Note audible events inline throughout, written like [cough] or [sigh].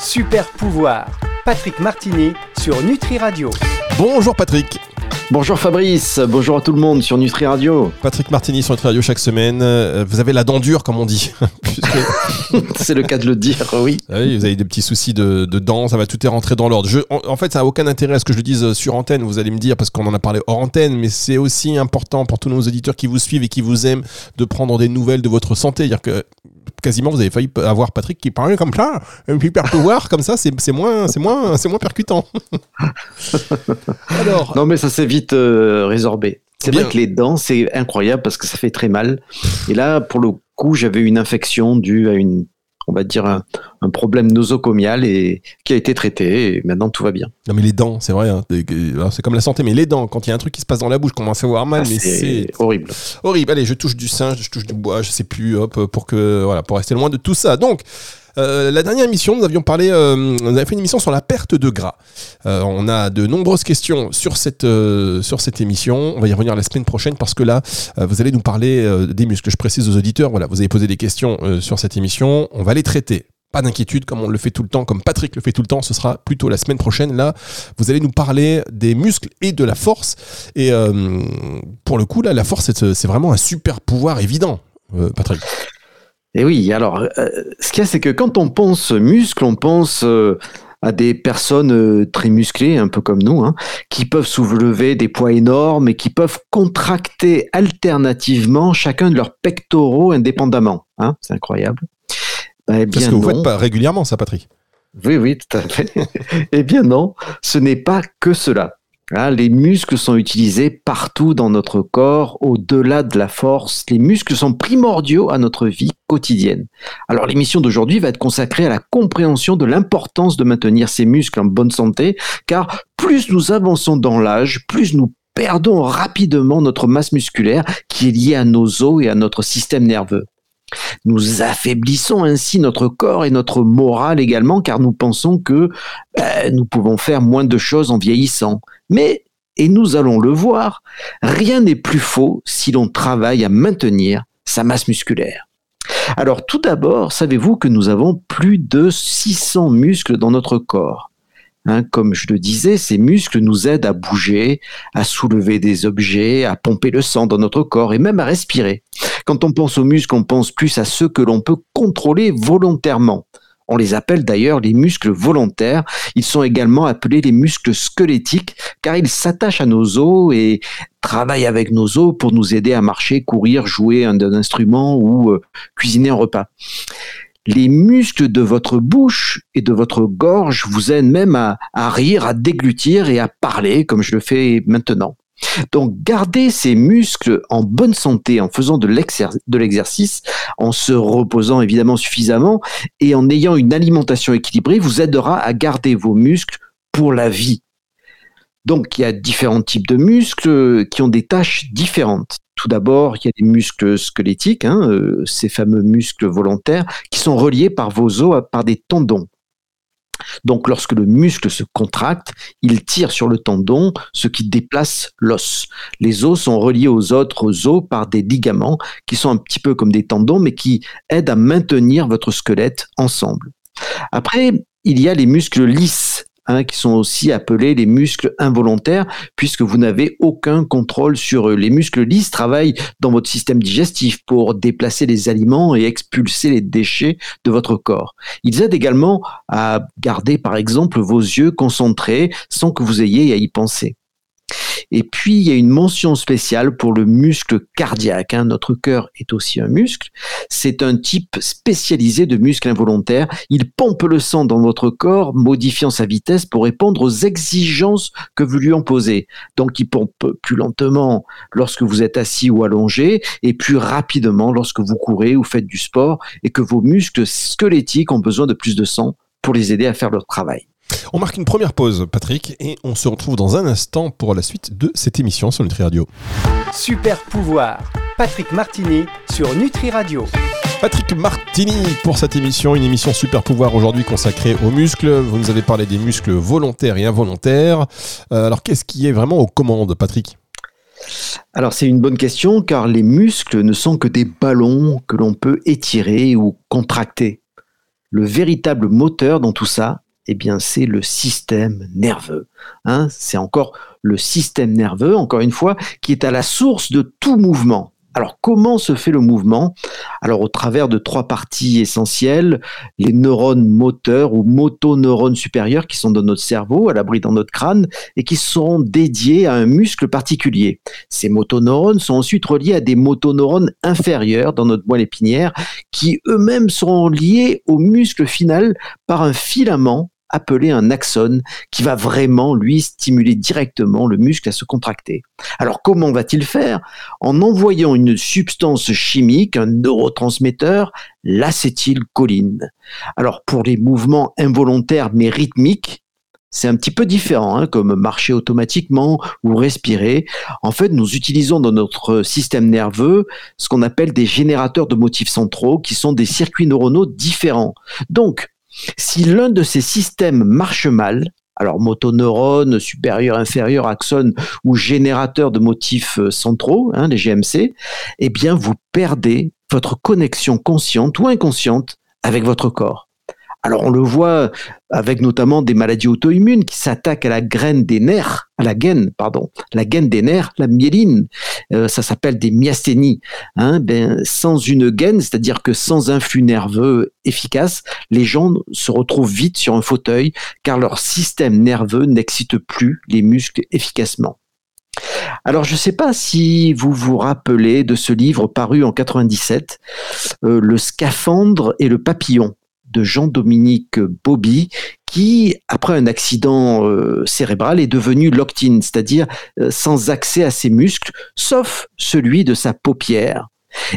Super pouvoir. Patrick Martini sur Nutri Radio. Bonjour Patrick. Bonjour Fabrice, bonjour à tout le monde sur Nutri Radio. Patrick Martini sur Nutri Radio chaque semaine. Euh, Vous avez la dent dure comme on dit. [laughs] Puisque- [laughs] C'est le cas de le dire, oui. Ah oui, vous avez des petits soucis de, de dents, ça va tout est rentré dans l'ordre. En, en fait, ça n'a aucun intérêt à ce que je le dise sur antenne, vous allez me dire, parce qu'on en a parlé hors antenne, mais c'est aussi important pour tous nos auditeurs qui vous suivent et qui vous aiment de prendre des nouvelles de votre santé. Que quasiment vous avez failli avoir Patrick qui parlait comme ça, un hyper pouvoir [laughs] comme ça, c'est c'est moins, c'est moins, c'est moins percutant. [laughs] Alors, Non mais ça s'est vite euh, résorbé. C'est Bien. vrai que les dents, c'est incroyable parce que ça fait très mal. Et là, pour le coup, j'avais une infection due à une, on va dire, un, un problème nosocomial et qui a été traité et maintenant tout va bien. non mais les dents, c'est vrai, hein, c'est comme la santé, mais les dents, quand il y a un truc qui se passe dans la bouche, commence à avoir mal, Ah, mais c'est c'est horrible. horrible. Allez, je touche du singe, je touche du bois, je sais plus, hop, pour que voilà, pour rester loin de tout ça. Donc, euh, la dernière émission, nous avions parlé, euh, on avait fait une émission sur la perte de gras. Euh, on a de nombreuses questions sur cette euh, sur cette émission. On va y revenir la semaine prochaine parce que là, euh, vous allez nous parler des muscles. Je précise aux auditeurs, voilà, vous avez posé des questions sur cette émission, on va les traiter. Pas d'inquiétude, comme on le fait tout le temps, comme Patrick le fait tout le temps, ce sera plutôt la semaine prochaine. Là, vous allez nous parler des muscles et de la force. Et euh, pour le coup, là, la force, c'est c'est vraiment un super pouvoir évident, euh, Patrick. Et oui, alors, euh, ce qu'il y a, c'est que quand on pense muscle, on pense euh, à des personnes euh, très musclées, un peu comme nous, hein, qui peuvent soulever des poids énormes et qui peuvent contracter alternativement chacun de leurs pectoraux indépendamment. Hein, c'est incroyable. Eh Parce que vous faites pas régulièrement ça, Patrick. Oui, oui, tout à fait. [laughs] eh bien non, ce n'est pas que cela. Hein, les muscles sont utilisés partout dans notre corps, au-delà de la force. Les muscles sont primordiaux à notre vie quotidienne. Alors l'émission d'aujourd'hui va être consacrée à la compréhension de l'importance de maintenir ces muscles en bonne santé, car plus nous avançons dans l'âge, plus nous perdons rapidement notre masse musculaire qui est liée à nos os et à notre système nerveux. Nous affaiblissons ainsi notre corps et notre morale également, car nous pensons que ben, nous pouvons faire moins de choses en vieillissant. Mais, et nous allons le voir, rien n'est plus faux si l'on travaille à maintenir sa masse musculaire. Alors tout d'abord, savez-vous que nous avons plus de 600 muscles dans notre corps? Hein, comme je le disais, ces muscles nous aident à bouger, à soulever des objets, à pomper le sang dans notre corps et même à respirer. Quand on pense aux muscles, on pense plus à ceux que l'on peut contrôler volontairement. On les appelle d'ailleurs les muscles volontaires. Ils sont également appelés les muscles squelettiques car ils s'attachent à nos os et travaillent avec nos os pour nous aider à marcher, courir, jouer un, instrument ou euh, cuisiner un repas. Les muscles de votre bouche et de votre gorge vous aident même à, à rire, à déglutir et à parler comme je le fais maintenant. Donc, garder ces muscles en bonne santé en faisant de l'exer- de l'exercice, en se reposant évidemment suffisamment et en ayant une alimentation équilibrée vous aidera à garder vos muscles pour la vie. Donc, il y a différents types de muscles qui ont des tâches différentes. Tout d'abord, il y a des muscles squelettiques, hein, euh, ces fameux muscles volontaires, qui sont reliés par vos os par des tendons. Donc, lorsque le muscle se contracte, il tire sur le tendon, ce qui déplace l'os. Les os sont reliés aux autres os par des ligaments qui sont un petit peu comme des tendons, mais qui aident à maintenir votre squelette ensemble. Après, il y a les muscles lisses, hein, qui sont aussi appelés les muscles involontaires, puisque vous n'avez aucun contrôle sur eux. Les muscles lisses travaillent dans votre système digestif pour déplacer les aliments et expulser les déchets de votre corps. Ils aident également à garder, par exemple, vos yeux concentrés sans que vous ayez à y penser. Et puis, il y a une mention spéciale pour le muscle cardiaque. hein. Notre cœur est aussi un muscle. C'est un type spécialisé de muscle involontaire. Il pompe le sang dans votre corps, modifiant sa vitesse pour répondre aux exigences que vous lui en posez. Donc, il pompe plus lentement lorsque vous êtes assis ou allongé et plus rapidement lorsque vous courez ou faites du sport et que vos muscles squelettiques ont besoin de plus de sang pour les aider à faire leur travail. On marque une première pause, Patrick, et on se retrouve dans un instant pour la suite de cette émission sur Nutri Radio. Super pouvoir. Patrick Martini sur Nutri Radio. Patrick Martini pour cette émission, une émission super pouvoir aujourd'hui consacrée aux muscles. Vous nous avez parlé des muscles volontaires et involontaires. Euh, alors qu'est-ce qui est vraiment aux commandes, Patrick? Alors c'est une bonne question car les muscles ne sont que des ballons que l'on peut étirer ou contracter. le véritable moteur dans tout ça, eh bien, c'est le système nerveux. Hein. c'est encore le système nerveux, encore une fois, qui est à la source de tout mouvement. Alors comment se fait le mouvement? Alors au travers de trois parties essentielles, les neurones moteurs ou motoneurones supérieurs qui sont dans notre cerveau, à l'abri dans notre crâne, et qui sont dédiés à un muscle particulier. Ces motoneurones sont ensuite reliés à des motoneurones inférieurs dans notre moelle épinière, qui eux-mêmes seront liés au muscle final par un filament appelé un axone qui va vraiment, lui, stimuler directement le muscle à se contracter. Alors comment va-t-il faire? En envoyant une substance chimique, un neurotransmetteur, l'acétylcholine. Alors pour les mouvements involontaires mais rythmiques, c'est un petit peu différent, hein, comme marcher automatiquement ou respirer. En fait, nous utilisons dans notre système nerveux ce qu'on appelle des générateurs de motifs centraux, qui sont des circuits neuronaux différents. Donc, si l'un de ces systèmes marche mal, alors motoneurone, supérieur, inférieur, axone ou générateur de motifs euh, centraux, hein, les GMC, eh bien vous perdez votre connexion consciente ou inconsciente avec votre corps. Alors on le voit avec notamment des maladies auto-immunes qui s'attaquent à la graine des nerfs, à la gaine, pardon, la gaine des nerfs, la myéline. Euh, ça s'appelle des myasthénies. Hein, ben, sans une gaine, c'est-à-dire que sans un flux nerveux efficace, les gens se retrouvent vite sur un fauteuil car leur système nerveux n'excite plus les muscles efficacement. Alors, je ne sais pas si vous vous rappelez de ce livre paru en 97, euh, Le scaphandre et le papillon de Jean-Dominique Bobby, qui, après un accident euh, cérébral, est devenu locked-in, c'est-à-dire euh, sans accès à ses muscles, sauf celui de sa paupière.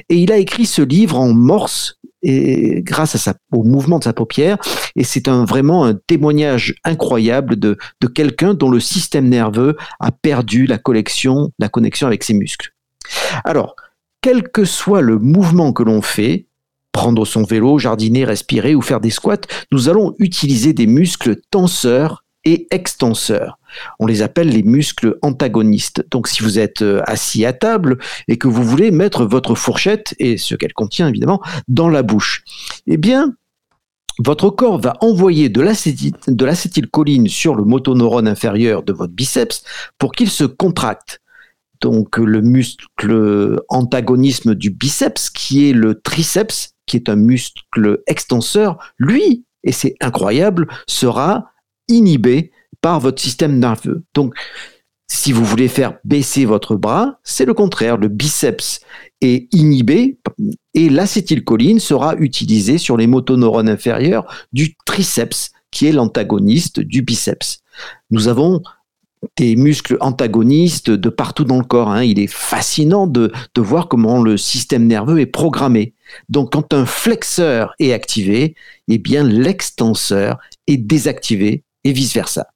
Et il a écrit ce livre en morse et grâce au mouvement de sa paupière. Et c'est vraiment un témoignage incroyable de, quelqu'un dont le système nerveux a perdu la connexion avec ses muscles. Alors, quel que soit le mouvement que l'on fait, prendre son vélo, jardiner, respirer ou faire des squats, nous allons utiliser des muscles tenseurs et extenseurs. On les appelle les muscles antagonistes. Donc si vous êtes euh, assis à table et que vous voulez mettre votre fourchette, et ce qu'elle contient évidemment, dans la bouche, eh bien, votre corps va envoyer de l'acétylcholine sur le motoneurone inférieur de votre biceps pour qu'il se contracte. Donc le muscle antagonisme du biceps, qui est le triceps, qui est un muscle extenseur, lui, et c'est incroyable, sera inhibé par votre système nerveux. Donc, si vous voulez faire baisser votre bras, c'est le contraire. Le biceps est inhibé et l'acétylcholine sera utilisée sur les motoneurones inférieurs du triceps, qui est l'antagoniste du biceps. Nous avons des muscles antagonistes de partout dans le corps. Hein. Il est fascinant de, de voir comment le système nerveux est programmé. Donc, quand un flexeur est activé, eh bien, l'extenseur est désactivé et vice-versa.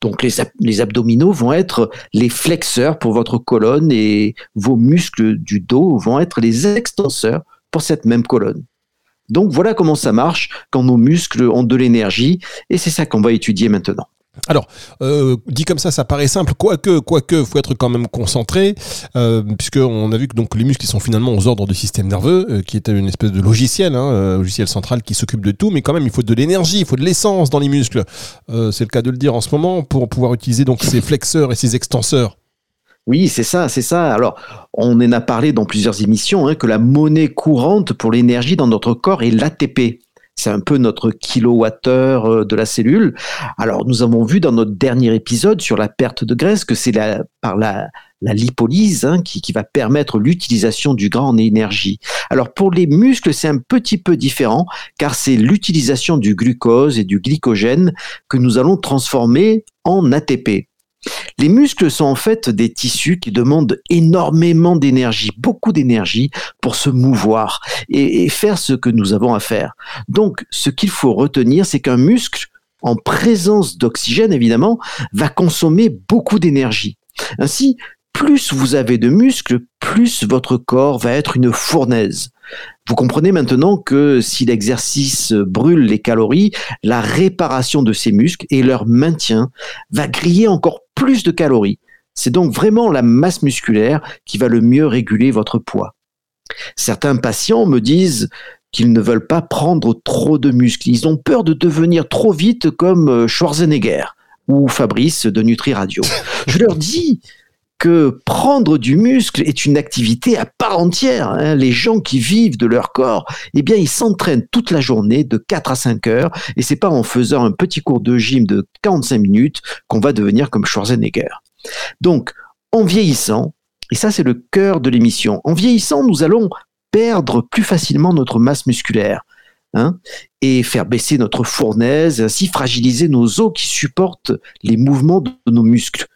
Donc, les, les, abdominaux vont être les flexeurs pour votre colonne et vos muscles du dos vont être les extenseurs pour cette même colonne. Donc, voilà comment ça marche quand nos muscles ont de l'énergie et c'est ça qu'on va étudier maintenant. Alors, euh, dit comme ça, ça paraît simple, quoique, quoique, faut être quand même concentré, euh, puisqu'on a vu que donc les muscles sont finalement aux ordres du système nerveux, euh, qui est une espèce de logiciel, hein, logiciel central qui s'occupe de tout, mais quand même il faut de l'énergie, il faut de l'essence dans les muscles. c'est le cas de le dire en ce moment pour pouvoir utiliser donc ces flexeurs et ces extenseurs. Oui, c'est ça, c'est ça. Alors, on en a parlé dans plusieurs émissions hein, que la monnaie courante pour l'énergie dans notre corps est l'ATP. C'est un peu notre kilowattheure euh, de la cellule. Alors, nous avons vu dans notre dernier épisode sur la perte de graisse que c'est par la, lipolyse hein, qui, va permettre l'utilisation du gras en énergie. Alors, pour les muscles, c'est un petit peu différent car c'est l'utilisation du glucose et du glycogène que nous allons transformer en ATP. Les muscles sont en fait des tissus qui demandent énormément d'énergie, beaucoup d'énergie pour se mouvoir et, faire ce que nous avons à faire. Donc, ce qu'il faut retenir, c'est qu'un muscle, en présence d'oxygène évidemment, va consommer beaucoup d'énergie. Ainsi, plus vous avez de muscles, plus votre corps va être une fournaise. Vous comprenez maintenant que si l'exercice brûle les calories, la réparation de ces muscles et leur maintien va griller encore plus de calories. C'est donc vraiment la masse musculaire qui va le mieux réguler votre poids. Certains patients me disent qu'ils ne veulent pas prendre trop de muscles. Ils ont peur de devenir trop vite comme euh, Schwarzenegger ou Fabrice de Nutri Radio. [laughs] Je leur dis que prendre du muscle est une activité à part entière. Hein. Les gens qui vivent de leur corps, eh bien, ils s'entraînent toute la journée de 4 à 5 heures et c'est pas en faisant un petit cours de gym de 45 minutes qu'on va devenir comme Schwarzenegger. Donc, en vieillissant, et ça c'est le cœur de l'émission, en vieillissant, nous allons perdre plus facilement notre masse musculaire. Hein, et faire baisser notre fournaise, ainsi fragiliser nos os qui supportent les mouvements de nos muscles.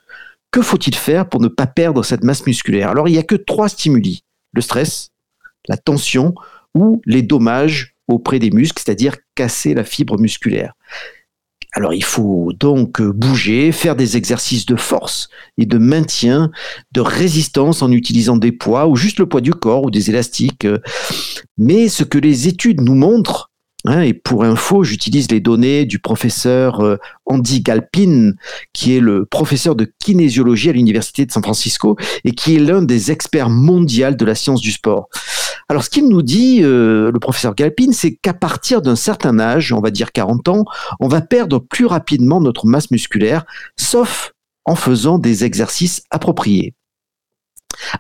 Que faut-il faire pour ne pas perdre cette masse musculaire? Alors, il n'y a que trois stimuli. Le stress, la tension ou les dommages auprès des muscles, c'est-à-dire casser la fibre musculaire. Alors il faut donc bouger, faire des exercices de force et de maintien, de résistance en utilisant des poids ou juste le poids du corps ou des élastiques. Mais ce que les études nous montrent, Hein, et pour info, j'utilise les données du professeur euh, Andy Galpin, qui est le professeur de kinésiologie à l'Université de San Francisco et qui est l'un des experts mondiaux de la science du sport. Alors, ce qu'il nous dit, euh, le professeur Galpin, c'est qu'à partir d'un certain âge, on va dire 40 ans, on va perdre plus rapidement notre masse musculaire, sauf en faisant des exercices appropriés.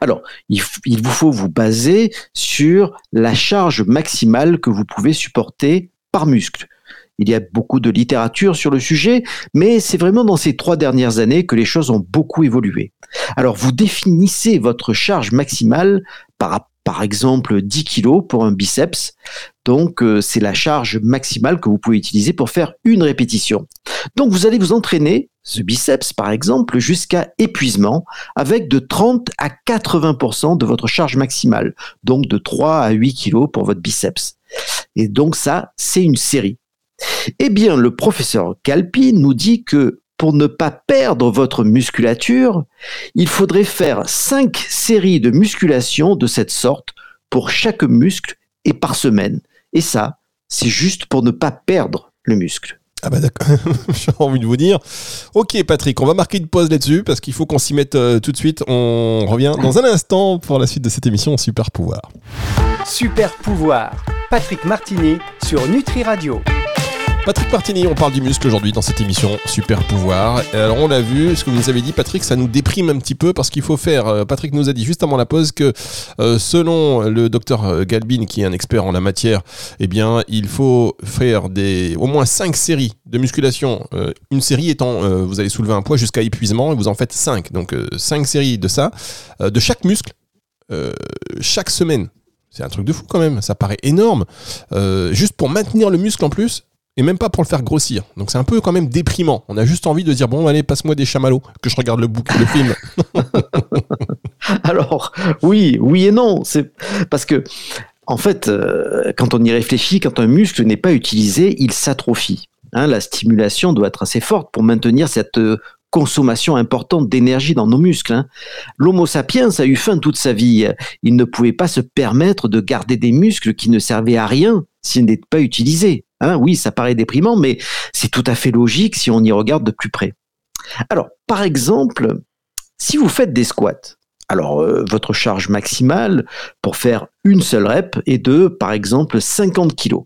Alors, il, vous faut vous baser sur la charge maximale que vous pouvez supporter par muscle. Il y a beaucoup de littérature sur le sujet, mais c'est vraiment dans ces trois dernières années que les choses ont beaucoup évolué. Alors, vous définissez votre charge maximale par, exemple 10 kg pour un biceps. Donc, euh, c'est la charge maximale que vous pouvez utiliser pour faire une répétition. Donc, vous allez vous entraîner ce biceps, par exemple, jusqu'à épuisement, avec de 30 à 80% de votre charge maximale, donc de 3 à 8 kg pour votre biceps. Et donc ça, c'est une série. Eh bien, le professeur Calpi nous dit que pour ne pas perdre votre musculature, il faudrait faire 5 séries de musculation de cette sorte pour chaque muscle et par semaine. Et ça, c'est juste pour ne pas perdre le muscle. Ah bah d'accord, [laughs] j'ai envie de vous dire. Ok Patrick, on va marquer une pause là-dessus parce qu'il faut qu'on s'y mette euh, tout de suite. On revient dans un instant pour la suite de cette émission Super Pouvoir. Super Pouvoir, Patrick Martini sur Nutri Radio. Patrick Martini, on parle du muscle aujourd'hui dans cette émission Super Pouvoir. Alors on l'a vu, ce que vous nous avez dit Patrick, ça nous déprime un petit peu parce qu'il faut faire, euh, Patrick nous a dit juste avant la pause que euh, selon le docteur euh, Galbin qui est un expert en la matière, eh bien il faut faire des, au moins 5 séries de musculation. une série étant, vous allez soulever un poids jusqu'à épuisement et vous en faites 5. Donc 5 séries de ça, de chaque muscle, chaque semaine. C'est un truc de fou quand même, ça paraît énorme. juste pour maintenir le muscle en plus, et même pas pour le faire grossir. Donc c'est un peu quand même déprimant. On a juste envie de dire bon allez passe-moi des chamallows que je regarde le bouc, le film. [laughs] [laughs] Alors oui, oui et non. C'est parce que en fait, euh, quand on y réfléchit, quand un muscle n'est pas utilisé, il s'atrophie. Hein, la stimulation doit être assez forte pour maintenir cette euh, consommation importante d'énergie dans nos muscles. Hein. L'Homo sapiens a eu faim toute sa vie. Il ne pouvait pas se permettre de garder des muscles qui ne servaient à rien s'ils n'étaient pas utilisés. Hein, oui, ça paraît déprimant, mais c'est tout à fait logique si on y regarde de plus près. Alors, par exemple, si vous faites des squats, alors euh, votre charge maximale pour faire une seule rep est de, par exemple, 50 kg.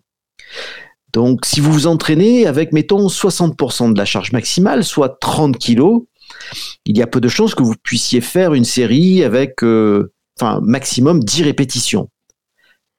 Donc, si vous vous entraînez avec, mettons, 60% de la charge maximale, soit 30 kg, il y a peu de chances que vous puissiez faire une série avec, euh, enfin, maximum 10 répétitions.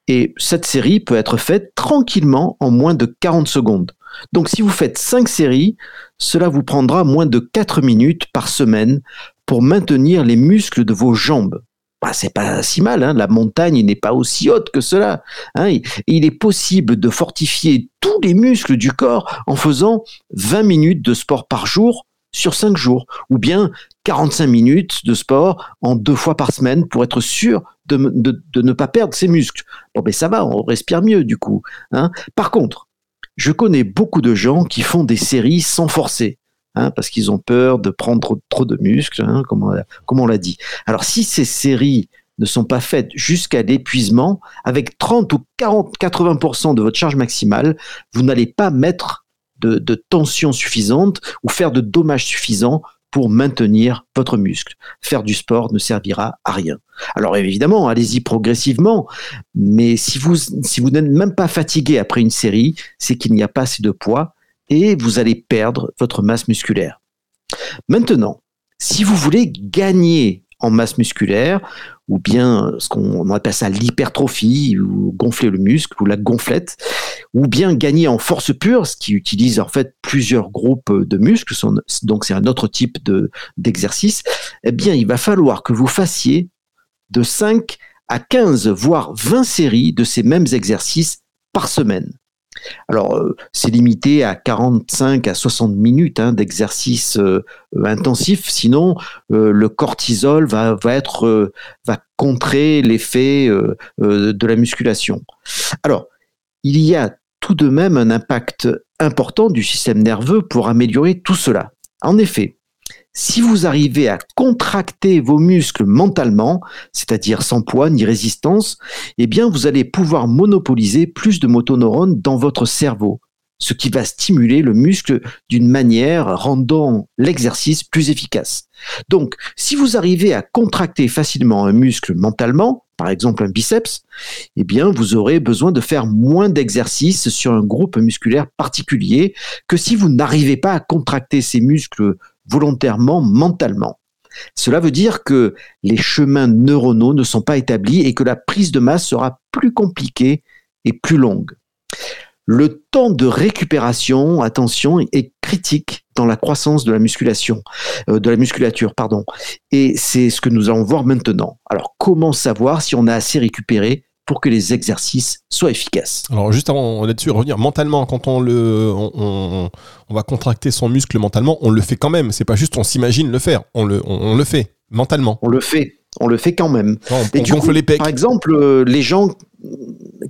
Et cette série peut être faite tranquillement en moins de 40 secondes. Donc si vous faites 5 séries, cela vous prendra moins de 4 minutes par semaine pour maintenir les muscles de vos jambes. Bah, c'est pas si mal, hein. la montagne n'est pas aussi haute que cela. Hein. il est possible de fortifier tous les muscles du corps en faisant 20 minutes de sport par jour sur 5 jours, ou bien 45 minutes de sport en deux fois par semaine pour être sûr de, ne pas perdre ses muscles. Bon, ben ça va, on respire mieux du coup. Hein. Par contre, je connais beaucoup de gens qui font des séries sans forcer. Hein, parce qu'ils ont peur de prendre trop de muscles, hein, comme, on, l'a dit. Alors si ces séries ne sont pas faites jusqu'à l'épuisement, avec 30 ou 40, 80% de votre charge maximale, vous n'allez pas mettre de, de tension suffisante ou faire de dommages suffisants pour maintenir votre muscle. Faire du sport ne servira à rien. Alors évidemment, allez-y progressivement, mais si vous, si vous n'êtes même pas fatigué après une série, c'est qu'il n'y a pas assez de poids et vous allez perdre votre masse musculaire. Maintenant, si vous voulez gagner en masse musculaire, ou bien ce qu'on appelle ça l'hypertrophie, ou gonfler le muscle, ou la gonflette, ou bien gagner en force pure, ce qui utilise en fait plusieurs groupes de muscles, donc c'est un autre type de, d'exercice, eh bien il va falloir que vous fassiez de 5 à 15, voire 20 séries de ces mêmes exercices par semaine. Alors, euh, c'est limité à 45 à 60 minutes hein, d'exercice euh, intensif, sinon euh, le cortisol va, va, être, va contrer l'effet de la musculation. Alors, il y a tout de même un impact important du système nerveux pour améliorer tout cela. En effet, si vous arrivez à contracter vos muscles mentalement, c'est-à-dire sans poids ni résistance, eh bien vous allez pouvoir monopoliser plus de motoneurones dans votre cerveau, ce qui va stimuler le muscle d'une manière rendant l'exercice plus efficace. Donc, si vous arrivez à contracter facilement un muscle mentalement, par exemple un biceps, eh bien vous aurez besoin de faire moins d'exercices sur un groupe musculaire particulier que si vous n'arrivez pas à contracter ces muscles volontairement mentalement. Cela veut dire que les chemins neuronaux ne sont pas établis et que la prise de masse sera plus compliquée et plus longue. Le temps de récupération, attention, est critique dans la croissance de la musculation, euh, de la musculature, pardon. Et c'est ce que nous allons voir maintenant. Alors, comment savoir si on a assez récupéré pour que les exercices soient efficaces. Alors juste avant là-dessus, revenir mentalement, quand on le, on, va contracter son muscle mentalement, on le fait quand même. C'est pas juste on s'imagine le faire, on le, on, le fait mentalement. On le fait, on le fait quand même. on, gonfle les pecs. Par exemple, euh, les gens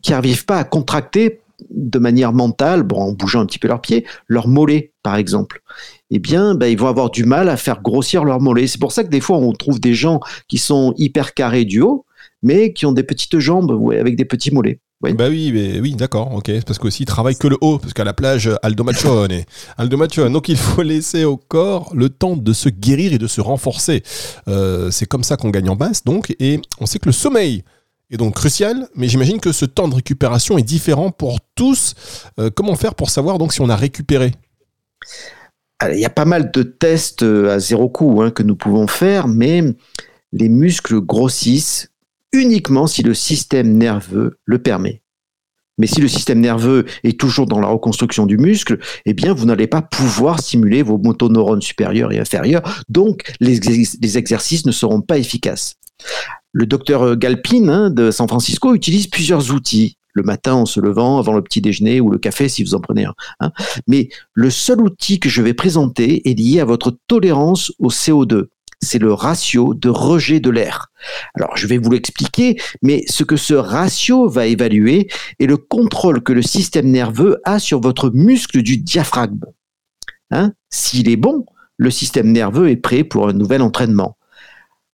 qui n'arrivent pas à contracter de manière mentale, bon, en bougeant un petit peu leurs pieds, leurs mollets, par exemple, eh bien, ben, ils vont avoir du mal à faire grossir leurs mollets. C'est pour ça que des fois, on trouve des gens qui sont hyper carrés du haut, mais qui ont des petites jambes avec des petits mollets. Bah oui, mais, oui, d'accord, ok. Parce qu'aussi, ils travaillent que le haut, parce qu'à la plage, Aldo Machone. [laughs] Aldo Machone. Donc, il faut laisser au corps le temps de se guérir et de se renforcer. Euh, c'est comme ça qu'on gagne en basse, donc. Et on sait que le sommeil est donc crucial, mais j'imagine que ce temps de récupération est différent pour tous. Euh, comment faire pour savoir donc si on a récupéré? Il y a pas mal de tests euh, à zéro coût hein, que nous pouvons faire, mais les muscles grossissent uniquement si le système nerveux le permet. Mais si le système nerveux est toujours dans la reconstruction du muscle, eh bien, vous n'allez pas pouvoir stimuler vos motoneurones supérieurs et inférieurs, donc les, exercices ne seront pas efficaces. Le docteur Galpin hein, de San Francisco utilise plusieurs outils le matin en se levant, avant le petit déjeuner ou le café si vous en prenez un. Hein. Mais le seul outil que je vais présenter est lié à votre tolérance au CO2 c'est le ratio de rejet de l'air. Alors, je vais vous l'expliquer, mais ce que ce ratio va évaluer est le contrôle que le système nerveux a sur votre muscle du diaphragme. Hein S'il est bon, le système nerveux est prêt pour un nouvel entraînement.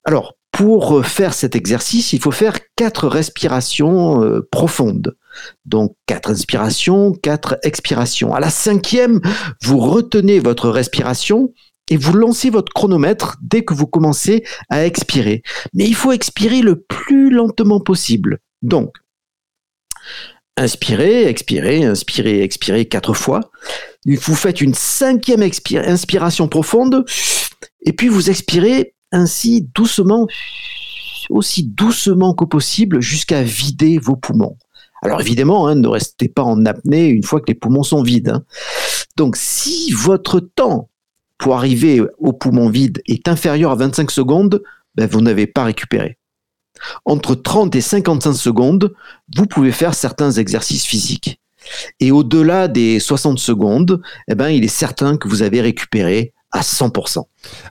Alors, pour faire cet exercice, il faut faire quatre respirations euh, profondes. Donc quatre inspirations, quatre expirations. À la cinquième, vous retenez votre respiration et vous lancez votre chronomètre dès que vous commencez à expirer. Mais il faut expirer le plus lentement possible. Donc, inspirez, expirez, inspirez, expirez quatre fois. Vous faites une cinquième inspiration profonde et puis vous expirez ainsi doucement, aussi doucement que possible jusqu'à vider vos poumons. Alors évidemment, hein, ne restez pas en apnée une fois que les poumons sont vides. Hein. Donc si votre temps pour arriver au poumon vide est inférieur à 25 secondes, ben, vous n'avez pas récupéré. Entre 30 et 55 secondes, vous pouvez faire certains exercices physiques. Et au-delà des 60 secondes, eh ben, il est certain que vous avez récupéré à 100%.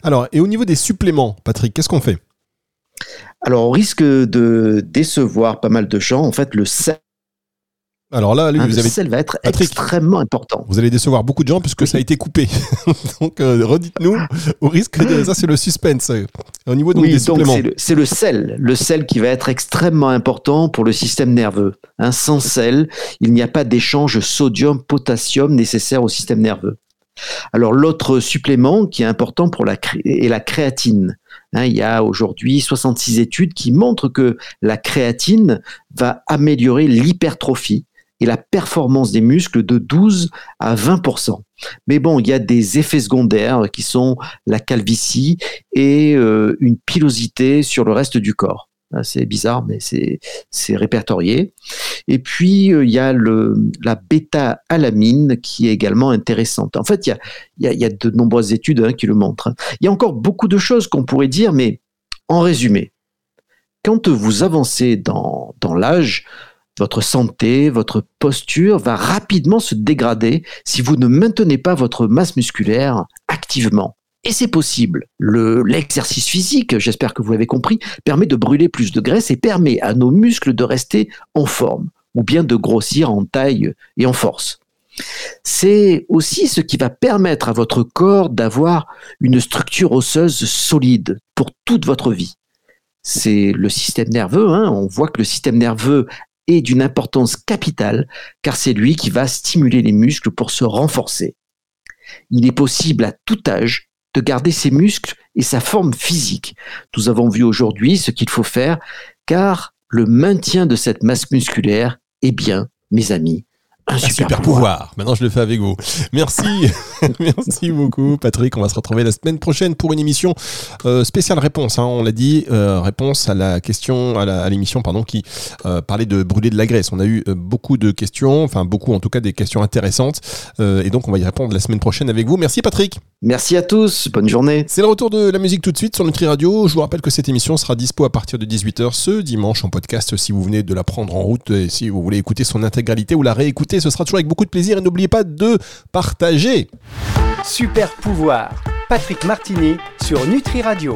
Alors, et au niveau des suppléments, Patrick, qu'est-ce qu'on fait? Alors, au risque de décevoir pas mal de gens, en fait, le alors là, lui, vous avez... sel va être extrêmement important. Vous allez décevoir beaucoup de gens puisque ça a été coupé. [laughs] donc, euh, redites-nous, au risque de... Ça, c'est le suspense. Au niveau donc, des suppléments. C'est le, sel. Le sel qui va être extrêmement important pour le système nerveux. Hein, sans sel, il n'y a pas d'échange sodium-potassium nécessaire au système nerveux. Alors l'autre supplément qui est important pour la est la créatine. Hein, il y a aujourd'hui 66 études qui montrent que la créatine va améliorer l'hypertrophie et la performance des muscles de 12 à 20% Mais bon, il y a des effets secondaires qui sont la calvitie et euh, une pilosité sur le reste du corps. C'est bizarre, mais c'est répertorié. Et puis, euh, il y a le, la bêta-alamine qui est également intéressante. En fait, il y a, y a, de nombreuses études hein, qui le montrent. Hein. Il y a encore beaucoup de choses qu'on pourrait dire, mais en résumé, quand vous avancez dans, dans l'âge, votre santé, votre posture va rapidement se dégrader si vous ne maintenez pas votre masse musculaire activement. Et c'est possible. l'exercice physique, j'espère que vous l'avez compris, permet de brûler plus de graisse et permet à nos muscles de rester en forme ou bien de grossir en taille et en force. C'est aussi ce qui va permettre à votre corps d'avoir une structure osseuse solide pour toute votre vie. C'est le système nerveux, hein. on voit que le système nerveux est d'une importance capitale car c'est lui qui va stimuler les muscles pour se renforcer. Il est possible à tout âge de garder ses muscles et sa forme physique. Nous avons vu aujourd'hui ce qu'il faut faire, car le maintien de cette masse musculaire est bien, mes amis, un, super, pouvoir. Maintenant, je le fais avec vous. Merci. [laughs] Merci beaucoup, Patrick. On va se retrouver la semaine prochaine pour une émission euh, spéciale réponse. Hein. on l'a dit, euh, réponse à la question, à l'émission, pardon, qui euh, parlait de brûler de la graisse. On a eu beaucoup de questions, enfin beaucoup, en tout cas, des questions intéressantes. et donc, on va y répondre la semaine prochaine avec vous. Merci, Patrick. Merci à tous. Bonne journée. C'est le retour de la musique tout de suite sur Nutri Radio. Je vous rappelle que cette émission sera dispo à partir de 18h ce dimanche en podcast si vous venez de la prendre en route et si vous voulez écouter son intégralité ou la réécouter ce sera toujours avec beaucoup de plaisir et n'oubliez pas de partager. Super pouvoir, Patrick Martini sur Nutri Radio.